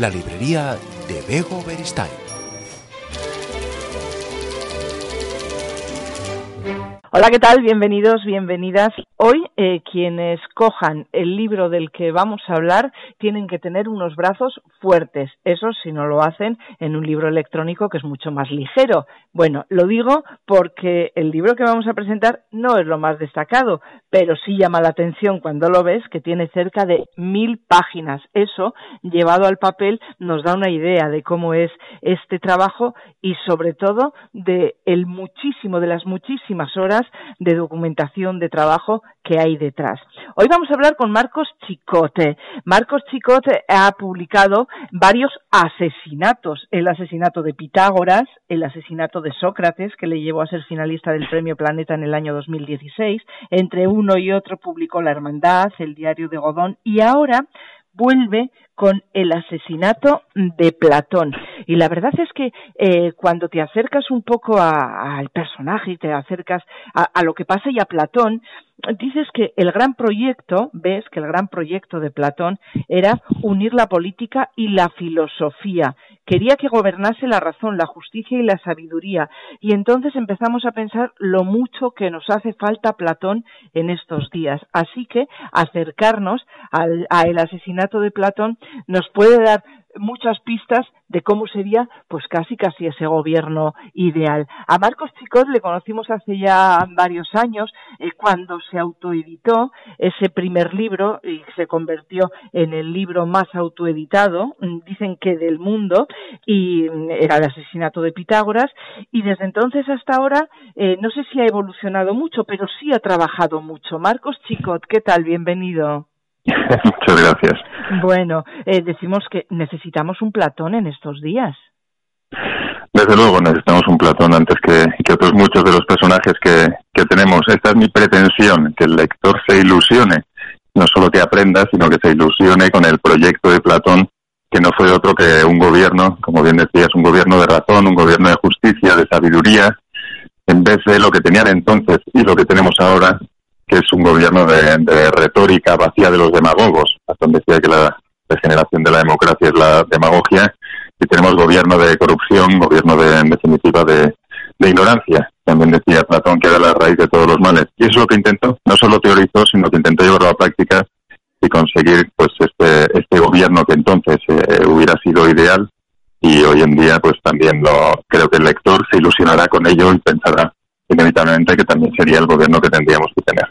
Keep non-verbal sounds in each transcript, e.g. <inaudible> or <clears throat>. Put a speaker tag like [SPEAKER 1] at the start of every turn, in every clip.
[SPEAKER 1] La librería de Bego Beristain.
[SPEAKER 2] Hola, ¿qué tal? Bienvenidos, bienvenidas. Hoy eh, quienes cojan el libro del que vamos a hablar tienen que tener unos brazos fuertes. Eso si no lo hacen en un libro electrónico que es mucho más ligero. Bueno, lo digo porque el libro que vamos a presentar no es lo más destacado, pero sí llama la atención cuando lo ves que tiene cerca de mil páginas. Eso, llevado al papel, nos da una idea de cómo es este trabajo y sobre todo de el muchísimo, de las muchísimas horas de documentación de trabajo que hay detrás. Hoy vamos a hablar con Marcos Chicote. Marcos Chicote ha publicado varios asesinatos. El asesinato de Pitágoras, el asesinato de Sócrates, que le llevó a ser finalista del Premio Planeta en el año 2016. Entre uno y otro publicó La Hermandad, El Diario de Godón y ahora vuelve con el asesinato de Platón. Y la verdad es que eh, cuando te acercas un poco al personaje y te acercas a, lo que pasa y a Platón, dices que el gran proyecto, ves que el gran proyecto de Platón era unir la política y la filosofía. Quería que gobernase la razón, la justicia y la sabiduría. Y entonces empezamos a pensar lo mucho que nos hace falta Platón en estos días. Así que acercarnos al asesinato de Platón nos puede dar muchas pistas de cómo sería pues casi casi ese gobierno ideal. A Marcos Chicot le conocimos hace ya varios años eh, cuando se autoeditó ese primer libro y se convirtió en el libro más autoeditado, mm, dicen que del mundo, y mm, era el asesinato de Pitágoras, y desde entonces hasta ahora eh, no sé si ha evolucionado mucho, pero sí ha trabajado mucho. Marcos Chicot, ¿qué tal? Bienvenido. <laughs>
[SPEAKER 3] Muchas gracias.
[SPEAKER 2] Bueno, eh, decimos que necesitamos un Platón en estos días.
[SPEAKER 3] Desde luego necesitamos un Platón antes que, que otros muchos de los personajes que, que tenemos. Esta es mi pretensión, que el lector se ilusione, no solo que aprenda, sino que se ilusione con el proyecto de Platón, que no fue otro que un gobierno, como bien decías, un gobierno de razón, un gobierno de justicia, de sabiduría, en vez de lo que tenían entonces y lo que tenemos ahora, es un gobierno de, retórica vacía de los demagogos. Platón decía que la degeneración de la democracia es la demagogia y tenemos gobierno de corrupción, gobierno de, en definitiva de, de ignorancia. También decía Platón que era la raíz de todos los males. Y eso es lo que intentó, no solo teorizó, sino que intentó llevarlo a la práctica y conseguir pues este, este gobierno que entonces eh, hubiera sido ideal y hoy en día pues también lo creo que el lector se ilusionará con ello y pensará inevitablemente que también sería el gobierno que tendríamos que tener.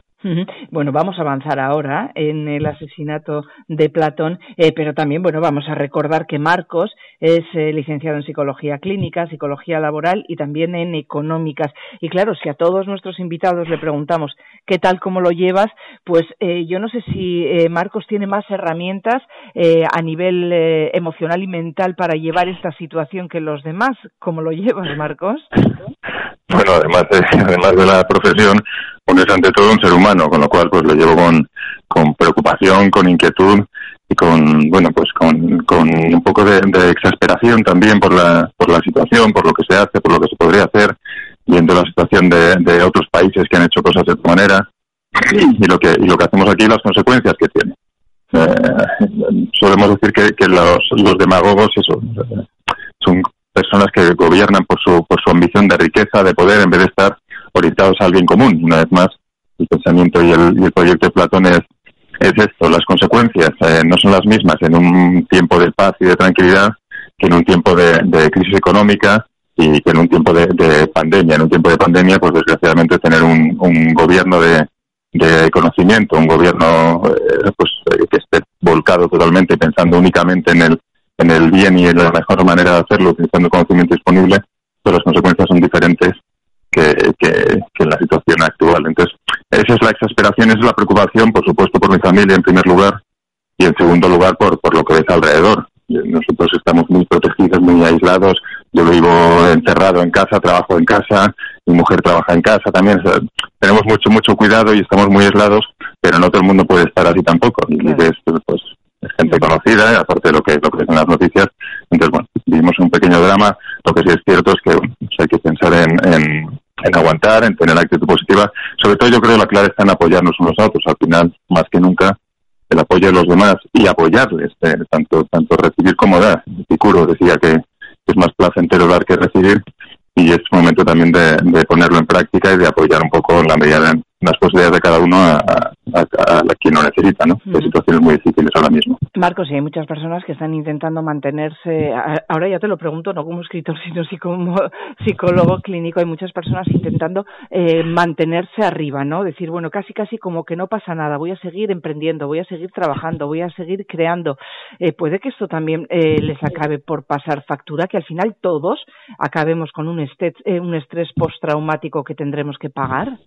[SPEAKER 2] Bueno, vamos a avanzar ahora en el asesinato de Platón, eh, pero también, bueno, vamos a recordar que Marcos es eh, licenciado en psicología clínica, psicología laboral y también en económicas. Y claro, si a todos nuestros invitados le preguntamos qué tal, cómo lo llevas, pues eh, yo no sé si eh, Marcos tiene más herramientas eh, a nivel emocional y mental para llevar esta situación que los demás. ¿Cómo lo llevas, Marcos?
[SPEAKER 3] Bueno, además de, además de la profesión, uno es ante todo un ser humano, con lo cual pues lo llevo con, con preocupación, con inquietud y con, bueno, pues con, con un poco de, exasperación también por la, por la situación, por lo que se hace, por lo que se podría hacer, viendo la situación de, de otros países que han hecho cosas de otra manera y lo que, y lo que hacemos aquí, las consecuencias que tiene. Eh, solemos decir que, que los, los demagogos eso, son personas que gobiernan por su, por su ambición de riqueza, de poder, en vez de estar orientados al bien común. Una vez más, el pensamiento y el, proyecto de Platón es, es esto, las consecuencias eh, no son las mismas en un tiempo de paz y de tranquilidad que en un tiempo de, de crisis económica y que en un tiempo de, de, pandemia. En un tiempo de pandemia, pues desgraciadamente tener un, un gobierno de, de conocimiento, un gobierno eh, pues eh, que esté volcado totalmente pensando únicamente en el en el bien y en la mejor manera de hacerlo, utilizando conocimiento disponible, pero las consecuencias son diferentes que, que, en la situación actual. Entonces, esa es la exasperación, esa es la preocupación, por supuesto, por mi familia en primer lugar, y en segundo lugar por, por lo que ves alrededor. Nosotros estamos muy protegidos, muy aislados. Yo vivo encerrado en casa, trabajo en casa, mi mujer trabaja en casa también. tenemos mucho, mucho cuidado y estamos muy aislados, pero no todo el mundo puede estar así tampoco. Y ves, pues, es gente conocida, aparte de lo que, lo que en las noticias. Entonces, bueno, vivimos un pequeño drama. Lo que sí es cierto es que pues, hay que pensar en, en, en, aguantar, en tener actitud positiva. Sobre todo, yo creo que la clave está en apoyarnos unos a otros. Al final, más que nunca, el apoyo de los demás y apoyarles, eh, tanto, tanto recibir como dar. Epicuro decía que es más placentero dar que recibir y es momento también de, de, ponerlo en práctica y de apoyar un poco en la medida de las posibilidades de cada uno a, a, quien lo necesita, ¿no? Hay situaciones muy difíciles ahora mismo.
[SPEAKER 2] Marcos, y hay muchas personas que están intentando mantenerse, ahora ya te lo pregunto, no como escritor, <laughs> sino sí como psicólogo clínico, hay muchas personas intentando eh, mantenerse arriba, ¿no? Decir, bueno, casi casi como que no pasa nada, voy a seguir emprendiendo, voy a seguir trabajando, voy a seguir creando. Eh, puede que esto también eh, les acabe por pasar factura, que al final todos acabemos con un estrés, un estrés postraumático que tendremos que pagar.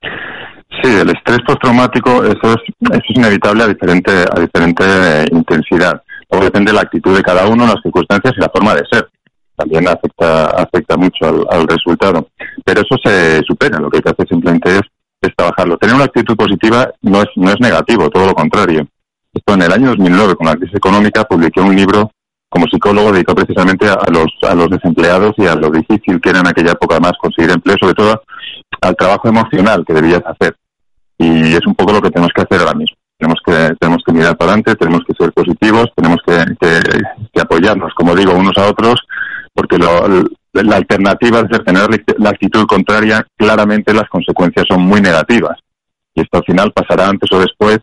[SPEAKER 3] Sí, el estrés postraumático, eso es, eso es inevitable a diferente, a diferente eh, intensidad. Todo depende de la actitud de cada uno, las circunstancias y la forma de ser. También afecta, afecta mucho al, resultado. Pero eso se supera. Lo que hay que hacer simplemente es, es trabajarlo. Tener una actitud positiva no es, no es negativo, todo lo contrario. Esto en el año 2009, con la crisis económica, publiqué un libro como psicólogo dedicado precisamente a, los, a los desempleados y a lo difícil que era en aquella época más conseguir empleo, sobre todo al trabajo emocional que debías hacer. Y es un poco lo que tenemos que hacer ahora mismo. Tenemos que, tenemos que mirar para adelante, tenemos que ser positivos, tenemos que, apoyarnos, como digo, unos a otros, porque la alternativa de tener la actitud contraria, claramente las consecuencias son muy negativas. Y esto al final pasará antes o después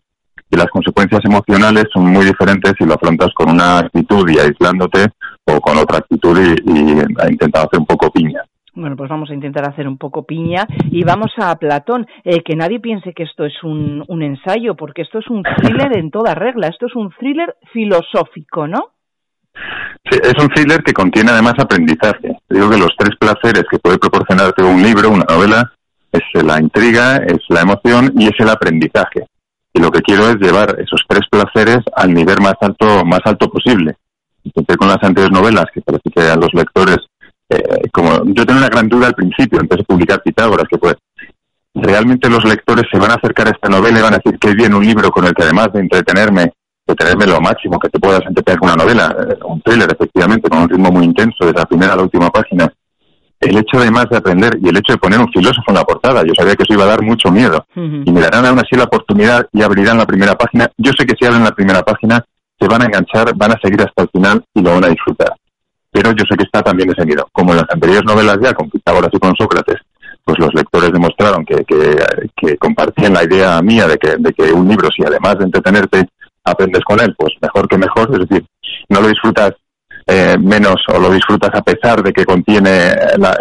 [SPEAKER 3] y las consecuencias emocionales son muy diferentes si lo afrontas con una actitud y aislándote o con otra actitud y, y intentando hacer un poco piña.
[SPEAKER 2] Bueno, pues vamos a intentar hacer un poco piña y vamos a Platón. Eh, que nadie piense que esto es un, un ensayo, porque esto es un thriller en toda regla. Esto es un thriller filosófico, ¿no?
[SPEAKER 3] Sí, es un thriller que contiene además aprendizaje. Digo que los tres placeres que puede proporcionarte un libro, una novela, es la intriga, es la emoción y es el aprendizaje. Y lo que quiero es llevar esos tres placeres al nivel más alto, más alto posible. Entonces, con las anteriores novelas, que parece que a los lectores eh, como yo tenía una gran duda al principio, empecé a publicar Pitágoras, que pues realmente los lectores se van a acercar a esta novela y van a decir que viene un libro con el que además de entretenerme, de tenerme lo máximo que te puedas entretener con una novela, eh, un thriller efectivamente, con un ritmo muy intenso desde la primera a la última página, el hecho además de aprender y el hecho de poner un filósofo en la portada, yo sabía que eso iba a dar mucho miedo. Y me darán aún así la oportunidad y abrirán la primera página. Yo sé que si abren la primera página se van a enganchar, van a seguir hasta el final y lo van a disfrutar pero yo sé que está también ese miedo. Como en las anteriores novelas ya, con Pitágoras y con Sócrates, pues los lectores demostraron que, que, compartían la idea mía de que, de que un libro, si además de entretenerte, aprendes con él, pues mejor que mejor, es decir, no lo disfrutas eh, menos o lo disfrutas a pesar de que contiene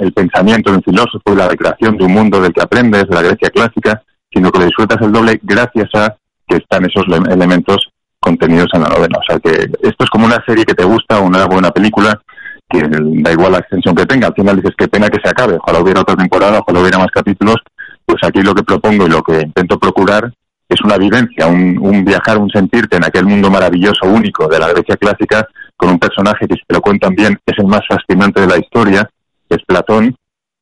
[SPEAKER 3] el pensamiento de un filósofo y la recreación de un mundo del que aprendes, de la Grecia clásica, sino que lo disfrutas el doble gracias a que están esos elementos contenidos en la novela. O sea que esto es como una serie que te gusta una buena película que da igual la extensión que tenga, al final dices que pena que se acabe, ojalá hubiera otra temporada, ojalá hubiera más capítulos, pues aquí lo que propongo y lo que intento procurar es una vivencia, un, viajar, un sentirte en aquel mundo maravilloso, único de la Grecia clásica, con un personaje que si te lo cuentan bien es el más fascinante de la historia, es Platón,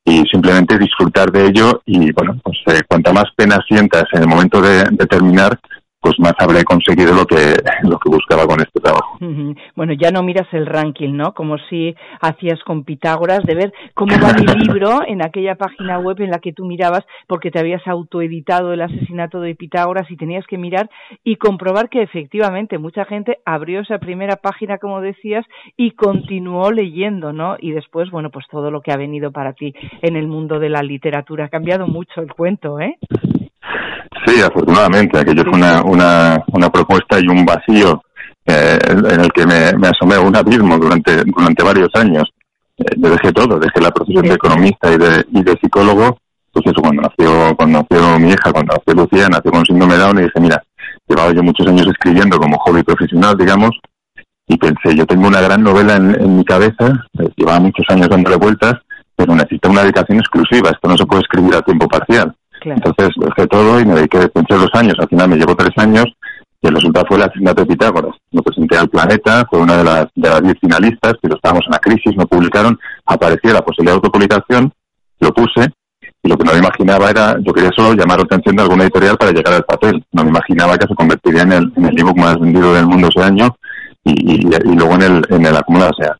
[SPEAKER 3] y simplemente disfrutar de ello y bueno, pues eh, cuanta más pena sientas en el momento de terminar, pues más habré conseguido lo que lo que buscaba con este trabajo.
[SPEAKER 2] Bueno, ya no miras el ranking, ¿no? Como si hacías con Pitágoras de ver cómo va mi <laughs> libro en aquella página web en la que tú mirabas porque te habías autoeditado el asesinato de Pitágoras y tenías que mirar y comprobar que efectivamente mucha gente abrió esa primera página, como decías, y continuó leyendo, ¿no? Y después, bueno, pues todo lo que ha venido para ti en el mundo de la literatura ha cambiado mucho el cuento, ¿eh?
[SPEAKER 3] Sí, afortunadamente. Aquello fue una, una, una propuesta y un vacío eh, en el que me, me asomé a un abismo durante, durante varios años. Eh, yo dejé todo, dejé la profesión de economista y de, y de psicólogo. Pues eso, cuando nació, cuando nació mi hija, cuando nació Lucía, nació con síndrome Down y dije, mira, llevaba yo muchos años escribiendo como hobby profesional, digamos, y pensé, yo tengo una gran novela en, mi cabeza, eh, llevaba muchos años dándole vueltas, pero necesito una dedicación exclusiva, esto no se puede escribir a tiempo parcial. Entonces dejé todo y me dediqué, pensé dos años, al final me llevó tres años y el resultado fue el asesinato de Pitágoras. Lo presenté al Planeta, fue una de las, de las diez finalistas, pero estábamos en la crisis, no publicaron, aparecía la posibilidad de autopublicación, lo puse y lo que no me imaginaba era, yo quería solo llamar la atención de alguna editorial para llegar al papel. No me imaginaba que se convertiría en el, en el ebook más vendido del mundo ese año y, y, luego en el, en el acumulado. O sea,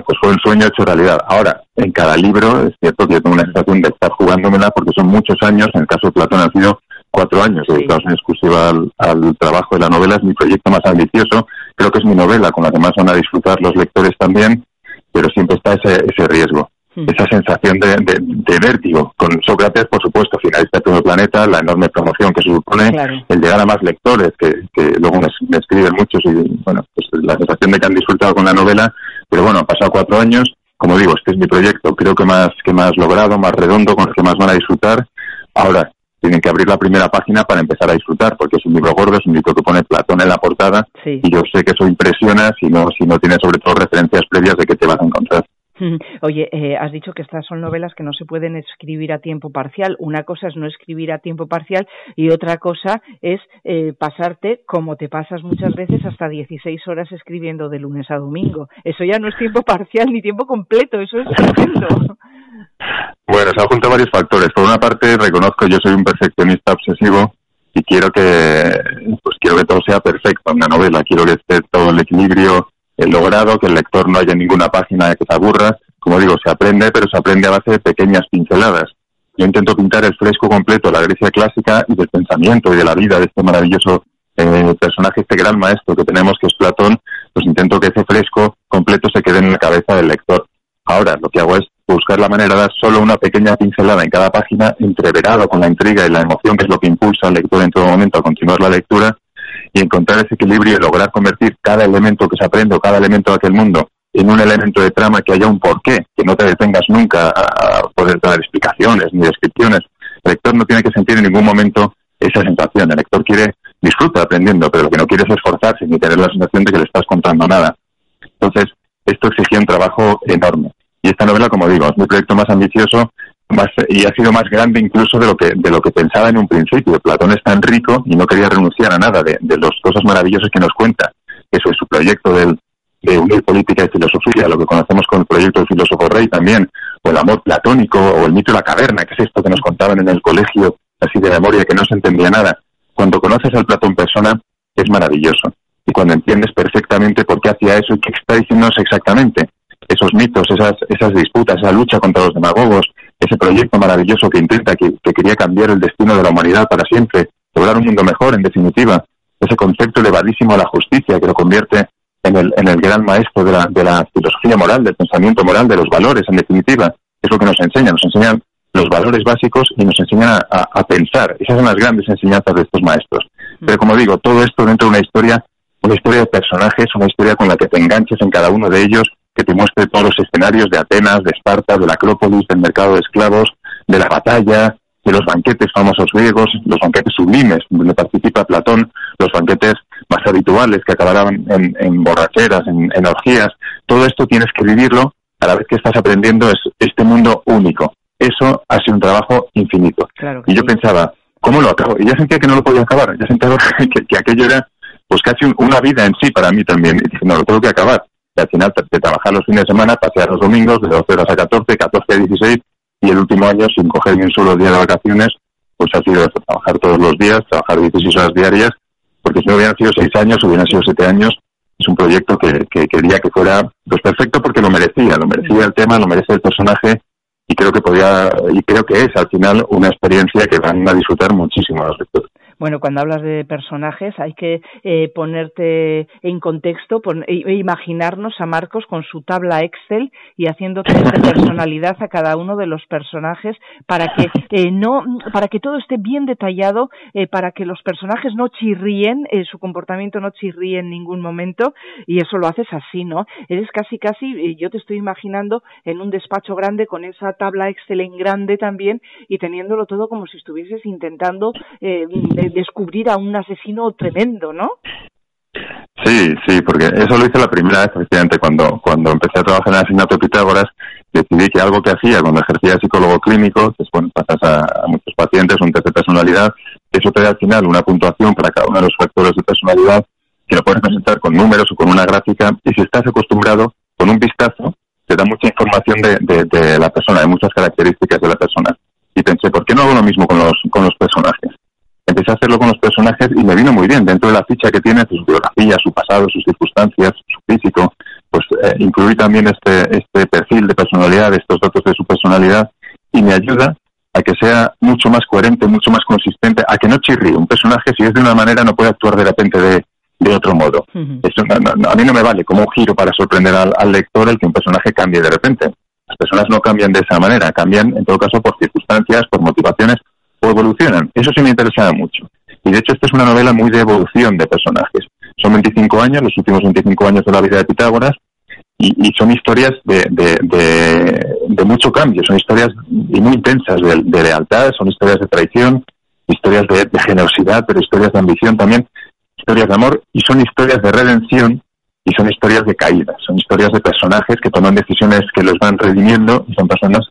[SPEAKER 3] pues fue un sueño hecho realidad. Ahora, en cada libro es cierto que yo tengo una sensación de estar jugándomela porque son muchos años, en el caso de Platón han sido cuatro años dedicados en exclusiva al, trabajo de la novela, es mi proyecto más ambicioso, creo que es mi novela con la que más van a disfrutar los lectores también, pero siempre está ese, ese riesgo. Hmm. esa sensación de, de, vértigo. Con Sócrates, por supuesto, finalista de todo el planeta, la enorme promoción que se supone, el llegar a más lectores, que, que luego me, escriben muchos y, bueno, pues la sensación de que han disfrutado con la novela, pero bueno, han pasado cuatro años, como digo, este es mi proyecto, creo que más, que más logrado, más redondo, con el que más van a disfrutar. Ahora, tienen que abrir la primera página para empezar a disfrutar, porque es un libro gordo, es un libro que pone Platón en la portada, y yo sé que eso impresiona si no, si no tiene sobre todo referencias previas de qué te vas a encontrar. <laughs>
[SPEAKER 2] Oye, eh, has dicho que estas son novelas que no se pueden escribir a tiempo parcial. Una cosa es no escribir a tiempo parcial y otra cosa es eh, pasarte, como te pasas muchas veces, hasta 16 horas escribiendo de lunes a domingo. Eso ya no es tiempo parcial ni tiempo completo, eso es tremendo. <laughs>
[SPEAKER 3] Bueno, se han juntado varios factores. Por una parte, reconozco yo soy un perfeccionista obsesivo y quiero que, pues quiero que todo sea perfecto en una novela. Quiero que esté todo el equilibrio he logrado que el lector no haya ninguna página que se aburra. Como digo, se aprende, pero se aprende a base de pequeñas pinceladas. Yo intento pintar el fresco completo de la Grecia clásica y del pensamiento y de la vida de este maravilloso eh, personaje, este gran maestro que tenemos, que es Platón, pues intento que ese fresco completo se quede en la cabeza del lector. Ahora, lo que hago es buscar la manera de dar solo una pequeña pincelada en cada página, entreverado con la intriga y la emoción, que es lo que impulsa al lector en todo momento a continuar la lectura, y encontrar ese equilibrio y lograr convertir cada elemento que se aprende o cada elemento de aquel mundo en un elemento de trama que haya un porqué, que no te detengas nunca a poder dar explicaciones ni descripciones. El lector no tiene que sentir en ningún momento esa sensación. El lector quiere disfruta aprendiendo, pero lo que no quiere es esforzarse ni tener la sensación de que le estás contando nada. Entonces, esto exigía un trabajo enorme. Y esta novela, como digo, es mi proyecto más ambicioso y ha sido más grande incluso de lo que de lo que pensaba en un principio. Platón es tan rico y no quería renunciar a nada de, de las cosas maravillosas que nos cuenta. Eso es su proyecto del, de unir política y filosofía, lo que conocemos como el proyecto del filósofo rey también, o el amor platónico, o el mito de la caverna, que es esto que nos contaban en el colegio, así de memoria, que no se entendía nada. Cuando conoces al Platón persona, es maravilloso. Y cuando entiendes perfectamente por qué hacía eso y qué está diciéndonos exactamente, esos mitos, esas, esas disputas, esa lucha contra los demagogos, ese proyecto maravilloso que intenta, que, quería cambiar el destino de la humanidad para siempre, lograr un mundo mejor, en definitiva, ese concepto elevadísimo de la justicia que lo convierte en el, en el gran maestro de la, de la filosofía moral, del pensamiento moral, de los valores, en definitiva, es lo que nos enseña, nos enseñan los valores básicos y nos enseñan a, pensar. Esas son las grandes enseñanzas de estos maestros. Pero como digo, todo esto dentro de una historia, una historia de personajes, una historia con la que te enganches en cada uno de ellos que te muestre todos los escenarios de Atenas, de Esparta, de la Acrópolis, del mercado de esclavos, de la batalla, de los banquetes famosos griegos, los banquetes sublimes donde participa Platón, los banquetes más habituales que acabarán en, borracheras, en, orgías. Todo esto tienes que vivirlo a la vez que estás aprendiendo es este mundo único. Eso ha sido un trabajo infinito. y yo pensaba, ¿cómo lo acabo? Y ya sentía que no lo podía acabar. Ya sentía <laughs> que, aquello era pues casi una vida en sí para mí también. Y dije, no, lo tengo que acabar y al final de trabajar los fines de semana, pasear los domingos de 12 horas a 14, 14 a 16 y el último año sin coger ni un solo día de vacaciones, pues ha sido trabajar todos los días, trabajar 16 horas diarias, porque si no hubieran sido 6 años, hubieran sido 7 años, es un proyecto que, que quería que fuera pues perfecto porque lo merecía, lo merecía el tema, lo merece el personaje y creo que podía y creo que es al final una experiencia que van a disfrutar muchísimo los lectores.
[SPEAKER 2] Bueno, cuando hablas de personajes hay que eh, ponerte en contexto e, e imaginarnos a Marcos con su tabla Excel y haciendo <laughs> test de personalidad a cada uno de los personajes para que eh, no, para que todo esté bien detallado, eh, para que los personajes no chirríen, su comportamiento no chirríe en ningún momento y eso lo haces así, ¿no? Eres casi casi, yo te estoy imaginando en un despacho grande con esa tabla Excel en grande también y teniéndolo todo como si estuvieses intentando descubrir a un asesino tremendo, ¿no?
[SPEAKER 3] Sí, sí, porque eso lo hice la primera vez, efectivamente, cuando, cuando empecé a trabajar en el asignato de Pitágoras, decidí que algo que hacía cuando ejercía de psicólogo clínico, bueno, pasas a, muchos pacientes un test de personalidad, eso te da al final una puntuación para cada uno de los factores de personalidad que lo puedes presentar con números o con una gráfica y si estás acostumbrado, con un vistazo, te da mucha información de, de la persona, de muchas características de la persona. Y pensé, ¿por qué no hago lo mismo con los, con los personajes? Empecé a hacerlo con los personajes y me vino muy bien. Dentro de la ficha que tiene, su biografía, su pasado, sus circunstancias, su físico, pues eh, incluir también este, este perfil de personalidad, estos datos de su personalidad, y me ayuda a que sea mucho más coherente, mucho más consistente, a que no chirríe. Un personaje, si es de una manera, no puede actuar de repente de, de otro modo. Eso a mí no me vale como un giro para sorprender al, al lector el que un personaje cambie de repente. Las personas no cambian de esa manera, cambian en todo caso por circunstancias, por motivaciones evolucionan. Eso sí me interesaba mucho. Y de hecho, esta es una novela muy de evolución de personajes. Son 25 años, los últimos 25 años de la vida de Pitágoras, y, son historias de, de, mucho cambio, son historias muy intensas de, lealtad, son historias de traición, historias de, generosidad, pero historias de ambición también, historias de amor, y son historias de redención y son historias de caídas, son historias de personajes que toman decisiones que los van redimiendo y son personas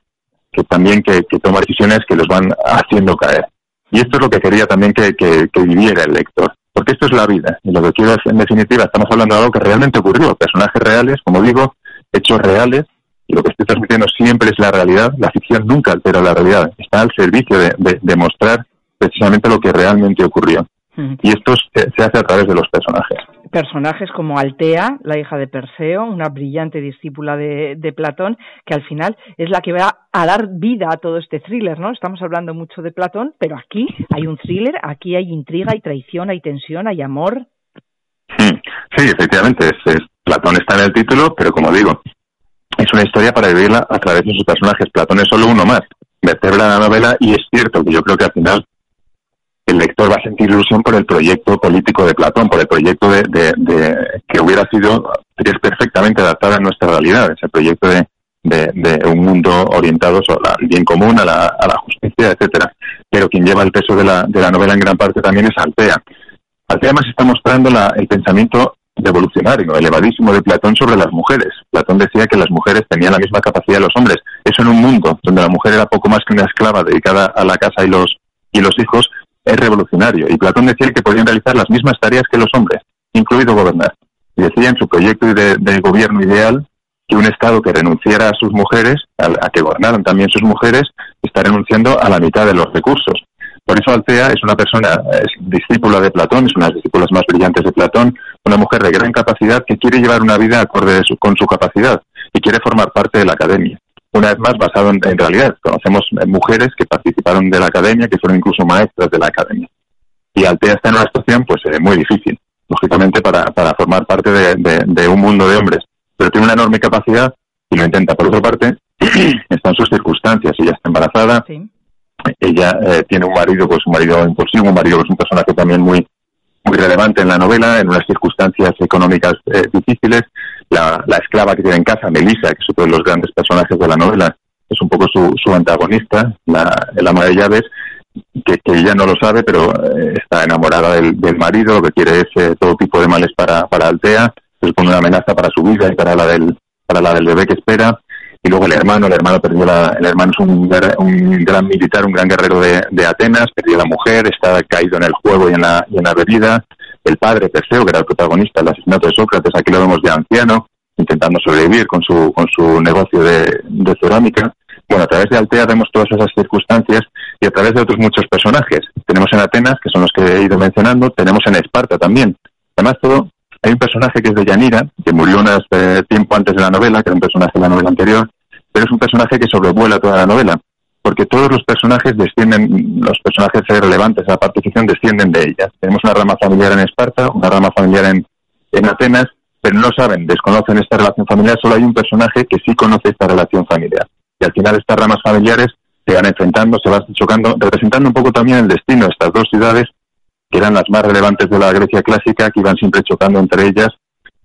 [SPEAKER 3] que también que, que toma decisiones que los van haciendo caer. Y esto es lo que quería también que, que, viviera el lector. Porque esto es la vida. Y lo que quiero en definitiva, estamos hablando de algo que realmente ocurrió. Personajes reales, como digo, hechos reales. Y lo que estoy transmitiendo siempre es la realidad. La ficción nunca altera la realidad. Está al servicio de, de, de mostrar precisamente lo que realmente ocurrió. Y esto se, hace a través de los personajes.
[SPEAKER 2] Personajes como Altea, la hija de Perseo, una brillante discípula de, Platón, que al final es la que va a dar vida a todo este thriller, ¿no? Estamos hablando mucho de Platón, pero aquí hay un thriller, aquí hay intriga, hay traición, hay tensión, hay amor.
[SPEAKER 3] Sí, efectivamente, es, Platón está en el título, pero como digo, es una historia para vivirla a través de sus personajes. Platón es solo uno más. Vertebra la novela y es cierto que yo creo que al final el lector va a sentir ilusión por el proyecto político de Platón, por el proyecto de, que hubiera sido es perfectamente adaptado a nuestra realidad, ese proyecto de, un mundo orientado al bien común, a la, a la justicia, etcétera. Pero quien lleva el peso de la, de la novela en gran parte también es Altea. Altea además está mostrando el pensamiento revolucionario, elevadísimo de Platón sobre las mujeres. Platón decía que las mujeres tenían la misma capacidad de los hombres. Eso en un mundo donde la mujer era poco más que una esclava dedicada a la casa y los y los hijos, es revolucionario. Y Platón decía que podían realizar las mismas tareas que los hombres, incluido gobernar. Y decía en su proyecto de, gobierno ideal que un Estado que renunciara a sus mujeres, a, que gobernaran también sus mujeres, está renunciando a la mitad de los recursos. Por eso Altea es una persona, es discípula de Platón, es una de las discípulas más brillantes de Platón, una mujer de gran capacidad que quiere llevar una vida acorde con su capacidad y quiere formar parte de la academia una vez más basado en, realidad. Conocemos mujeres que participaron de la academia, que fueron incluso maestras de la academia. Y Altea está en una situación pues eh, muy difícil, lógicamente, para, para formar parte de, un mundo de hombres. Pero tiene una enorme capacidad y lo intenta. Por otra parte, <clears throat> están sus circunstancias. Ella está embarazada, ella eh, tiene un marido, pues un marido impulsivo, un marido que es un personaje también muy muy relevante en la novela, en unas circunstancias económicas eh, difíciles, la, esclava que tiene en casa, Melissa, que es uno de los grandes personajes de la novela, es un poco su, su antagonista, la, el ama de llaves, que, ella no lo sabe, pero eh, está enamorada del, marido, lo que quiere es eh, todo tipo de males para, para Altea, se supone una amenaza para su vida y para la del, para la del bebé que espera. Y luego el hermano, el hermano perdió la, el hermano es un, un gran militar, un gran guerrero de, de, Atenas, perdió la mujer, está caído en el juego y en la, y en la bebida, el padre Perseo, que era el protagonista del asesinato de Sócrates, aquí lo vemos de anciano, intentando sobrevivir con su, con su negocio de, cerámica. Bueno, a través de Altea vemos todas esas circunstancias y a través de otros muchos personajes. Tenemos en Atenas, que son los que he ido mencionando, tenemos en Esparta también. Además, todo, hay un personaje que es de Yanira, que murió un eh, tiempo antes de la novela, que era un personaje de la novela anterior, pero es un personaje que sobrevuela toda la novela porque todos los personajes descienden, los personajes relevantes a la partición descienden de ellas. Tenemos una rama familiar en Esparta, una rama familiar en, en Atenas, pero no saben, desconocen esta relación familiar, solo hay un personaje que sí conoce esta relación familiar. Y al final estas ramas familiares se van enfrentando, se van chocando, representando un poco también el destino de estas dos ciudades, que eran las más relevantes de la Grecia clásica, que iban siempre chocando entre ellas,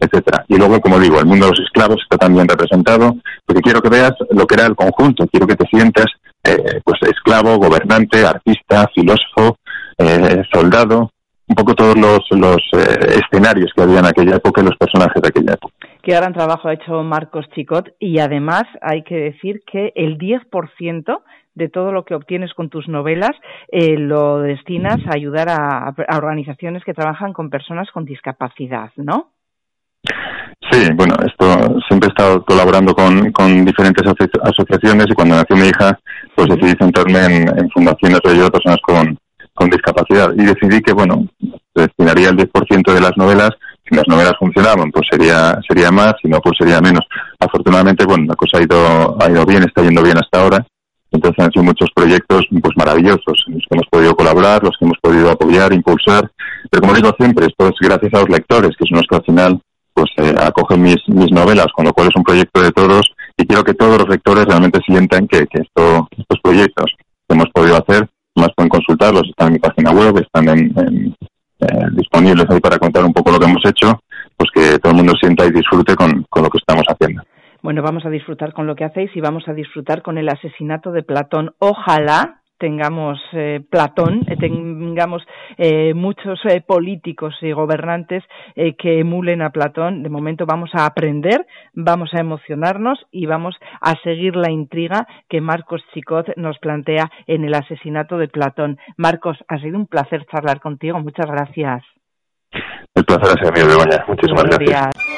[SPEAKER 3] etcétera. Y luego, como digo, el mundo de los esclavos está también representado, porque quiero que veas lo que era el conjunto, quiero que te sientas eh, pues esclavo, gobernante, artista, filósofo, eh, soldado, un poco todos los, los eh, escenarios que había en aquella época y los personajes de aquella época.
[SPEAKER 2] Qué gran trabajo ha hecho Marcos Chicot y además hay que decir que el 10% de todo lo que obtienes con tus novelas eh, lo destinas a ayudar a, organizaciones que trabajan con personas con discapacidad, ¿no?
[SPEAKER 3] Sí, bueno, esto siempre he estado colaborando con, con diferentes asociaciones y cuando nació mi hija, pues decidí centrarme en, fundaciones de ayuda a personas con, con discapacidad y decidí que, bueno, destinaría el 10% de las novelas. Si las novelas funcionaban, pues sería sería más, si no, pues sería menos. Afortunadamente, bueno, la cosa ha ido, ha ido bien, está yendo bien hasta ahora. Entonces han sido muchos proyectos pues maravillosos en los que hemos podido colaborar, los que hemos podido apoyar, impulsar. Pero como digo siempre, esto es gracias a los lectores, que son los que al final pues eh, acogen mis, novelas, con lo cual es un proyecto de todos y quiero que todos los lectores realmente sientan que, esto, estos proyectos que hemos podido hacer más pueden consultarlos, están en mi página web, están en, eh, disponibles ahí para contar un poco lo que hemos hecho, pues que todo el mundo sienta y disfrute con lo que estamos haciendo.
[SPEAKER 2] Bueno, vamos a disfrutar con lo que hacéis y vamos a disfrutar con el asesinato de Platón. Ojalá tengamos eh, Platón, eh, tengamos eh, muchos políticos y gobernantes que emulen a Platón. De momento vamos a aprender, vamos a emocionarnos y vamos a seguir la intriga que Marcos Chicot nos plantea en el asesinato de Platón. Marcos, ha sido un placer charlar contigo. Muchas gracias.
[SPEAKER 3] El placer ha sido mío, Begoña. Muchísimas gracias.